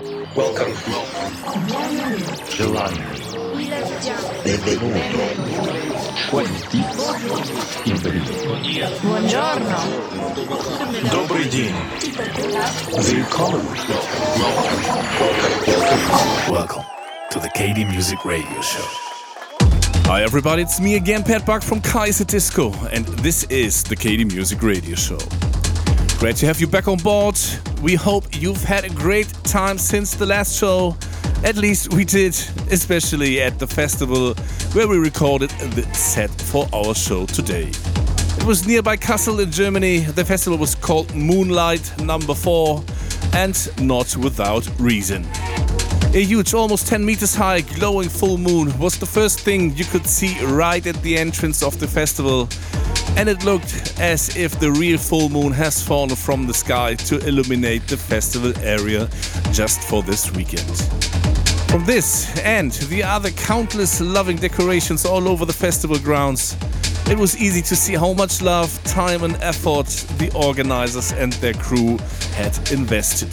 Welcome. Giovanni. Benvenuto. Quanti. Buongiorno. Добрый день. Welcome. Welcome. Welcome to the KD Music Radio Show. Hi everybody, it's me again, Pat Buck from Kaiserdisco, and this is the KD Music Radio Show. Great to have you back on board. We hope you've had a great time since the last show. At least we did, especially at the festival where we recorded the set for our show today. It was nearby Kassel in Germany. The festival was called Muuuhnlight Number 4 and not without reason. A huge, almost 10 meters high, glowing full moon was the first thing you could see right at the entrance of the festival, and it looked as if the real full moon has fallen from the sky to illuminate the festival area just for this weekend. From this and the other countless loving decorations all over the festival grounds, it was easy to see how much love, time, and effort the organizers and their crew had invested.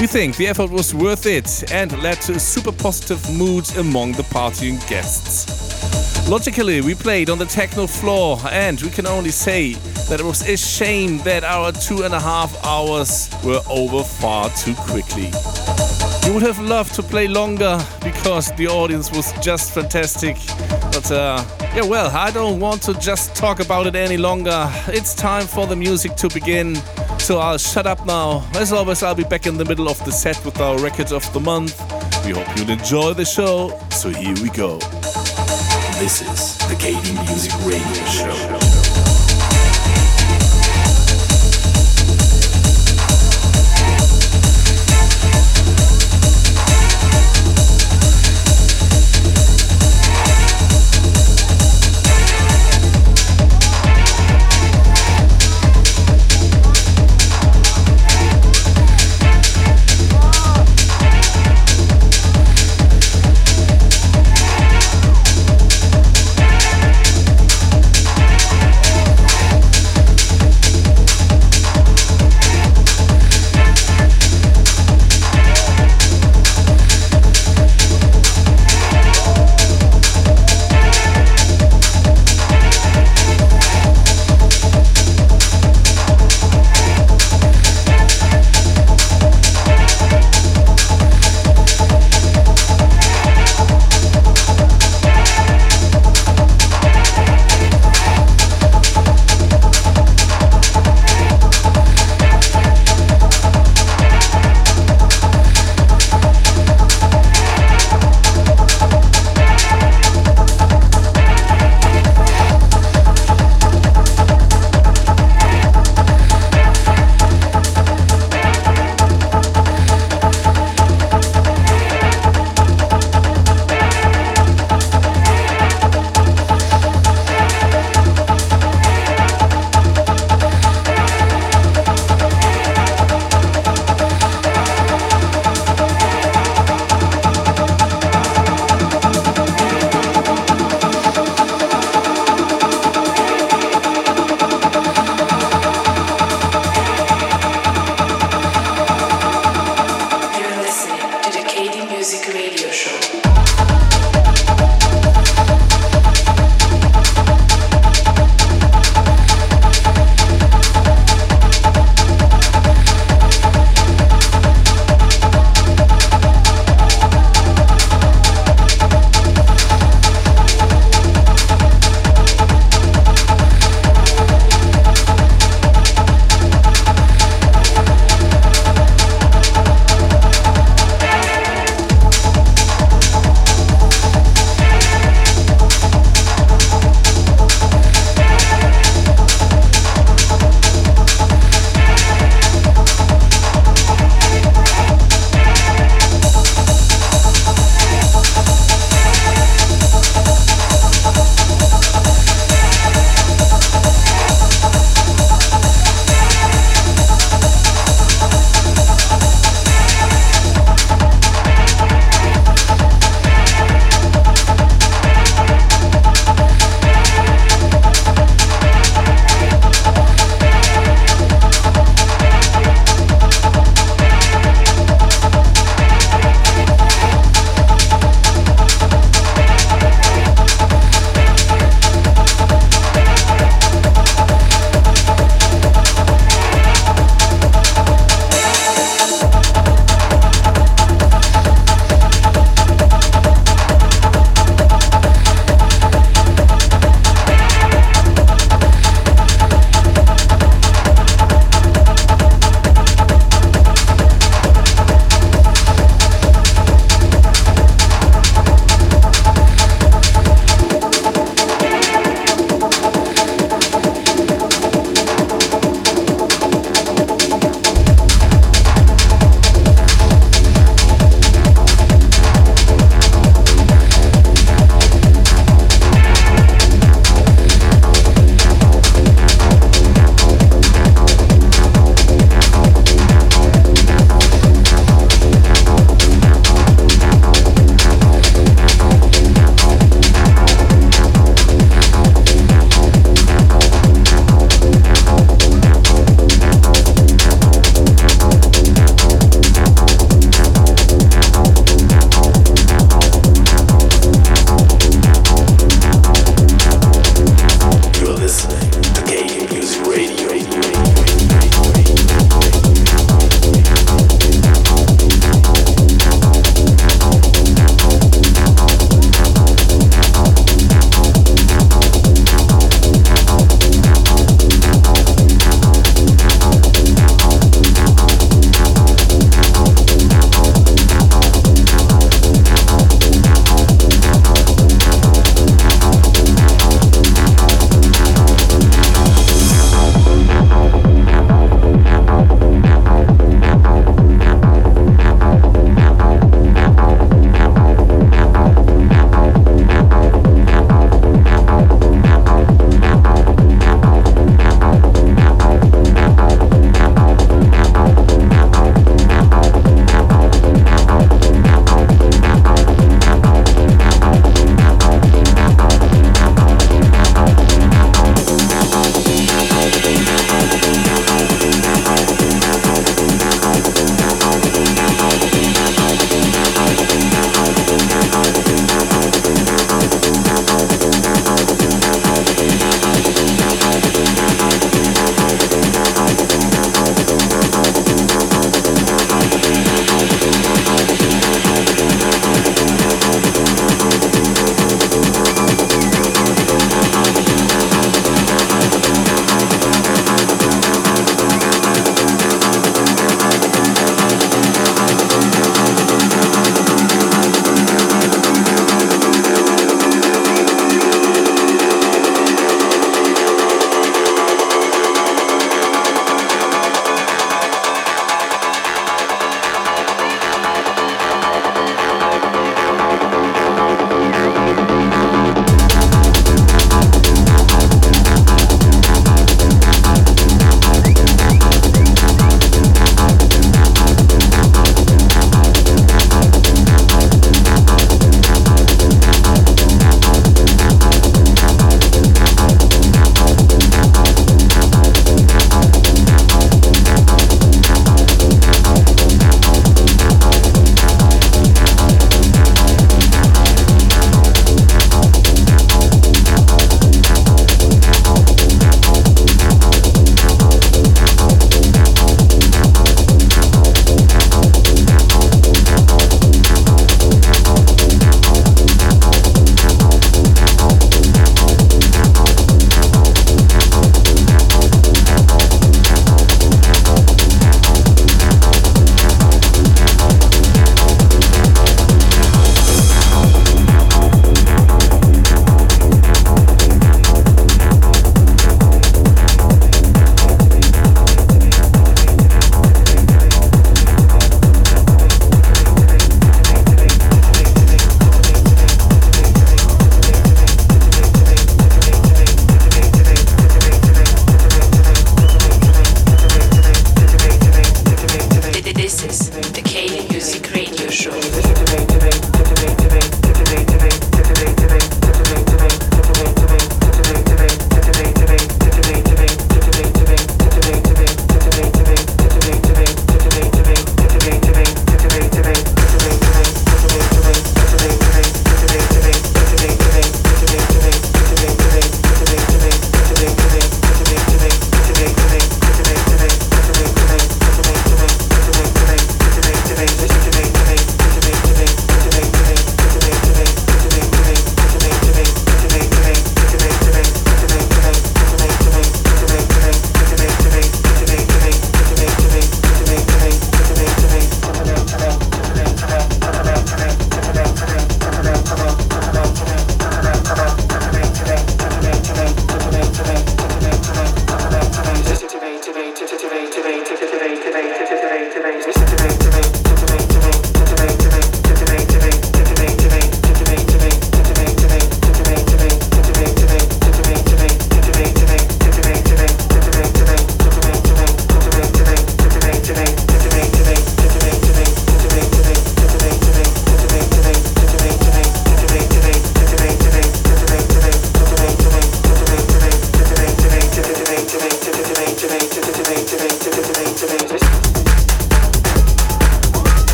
We think the effort was worth it and led to a super positive mood among the partying guests. Logically, we played on the techno floor, and we can only say that it was a shame that our two and a half hours were over far too quickly. We would have loved to play longer because the audience was just fantastic. But uh, yeah, well, I don't want to just talk about it any longer. It's time for the music to begin. So I'll shut up now. As always, I'll be back in the middle of the set with our record of the month. We hope you'll enjoy the show. So here we go. This is the KD Music Radio Show.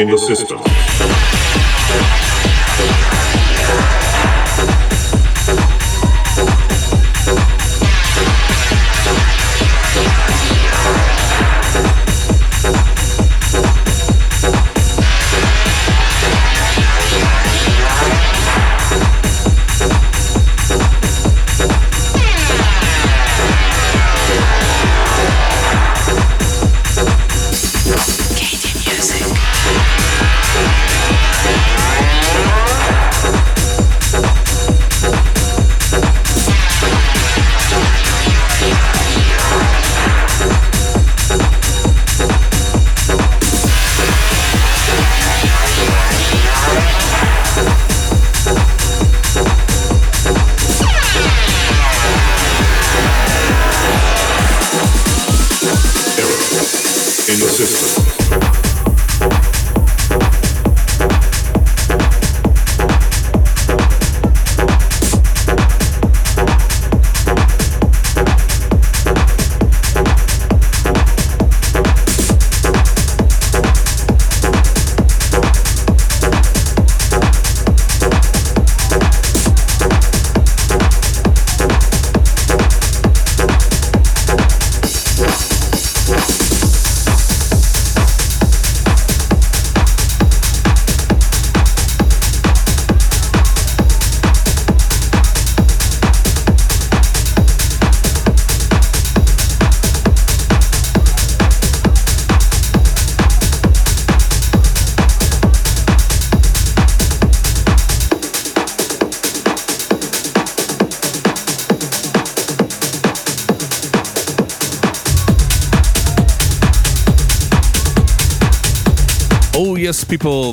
In the system.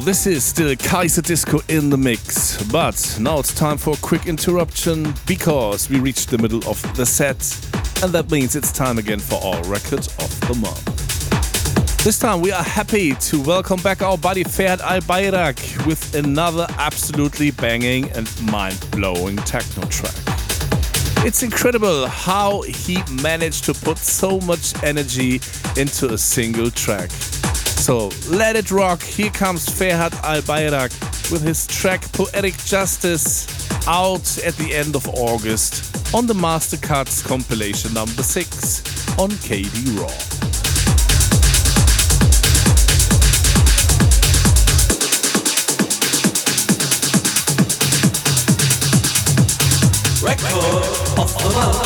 This is still Kaiserdisco in the mix. But now it's time for a quick interruption because we reached the middle of the set, and that means it's time again for our record of the month. This time we are happy to welcome back our buddy Ferhat Albayrak with another absolutely banging and mind blowing techno track. It's incredible how he managed to put so much energy into a single track. So let it rock. Here comes Ferhat Albayrak with his track Poetic Justice out at the end of August on the Mastercards compilation number 6 on KD Raw.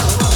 Yes,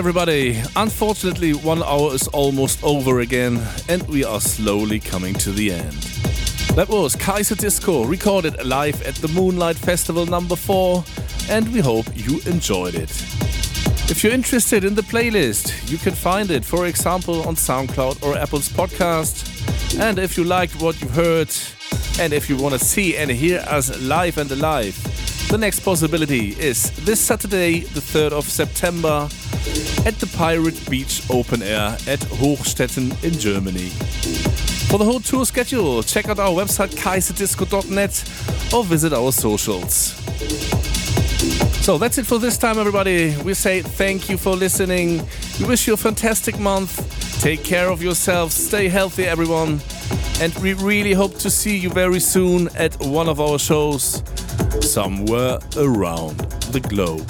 everybody. Unfortunately, one hour is almost over again, and we are slowly coming to the end. That was Kaiserdisco, recorded live at the Muuuhnlight Festival number 4, and we hope you enjoyed it. If you're interested in the playlist, you can find it, for example, on SoundCloud or Apple's podcast. And if you liked what you heard, and if you want to see and hear us live and alive, the next possibility is this Saturday, the 3rd of September, at the Pirate Beach Open Air at Hochstetten in Germany. For the whole tour schedule, check out our website kaiserdisco.net or visit our socials. So that's it for this time, everybody. We say thank you for listening. We wish you a fantastic month. Take care of yourselves. Stay healthy, everyone. And we really hope to see you very soon at one of our shows somewhere around the globe.